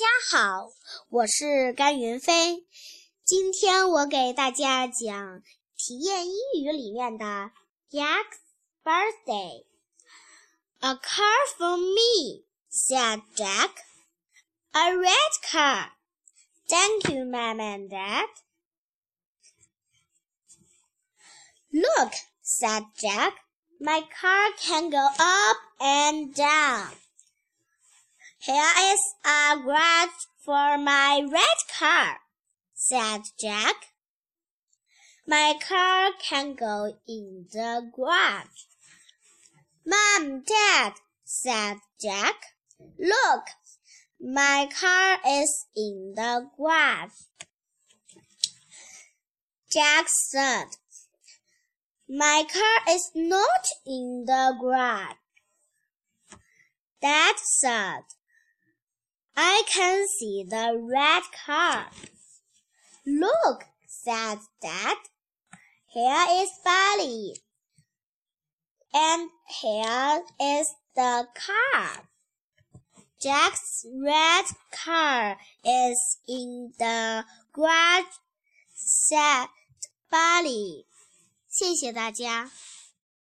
家好，我是甘云飞。今天我给大家讲体验英语里面的 Jack's birthday. A car for me, said Jack. A red car. Thank you, Mom and Dad. Look, said Jack. My car can go up and down. Here is a garage for my red car, said Jack. My car can go in the garage. Mom, Dad, said Jack. Look, my car is in the garage. Jack said, My car is not in the garage. Dad said, I can see the red car. Look, said Dad. Here is Billy. And here is the car. Jack's red car is in the garage, said Billy. 谢谢大家。